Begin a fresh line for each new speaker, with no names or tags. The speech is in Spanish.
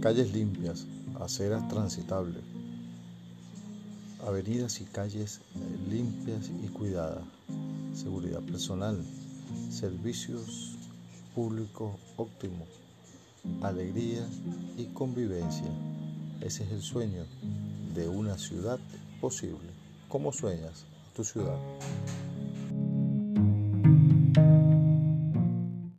calles limpias, aceras transitables, avenidas y calles eh, limpias y cuidadas, seguridad personal, servicios públicos óptimos, alegría y convivencia. Ese es el sueño de una ciudad posible. ¿Cómo sueñas tu ciudad?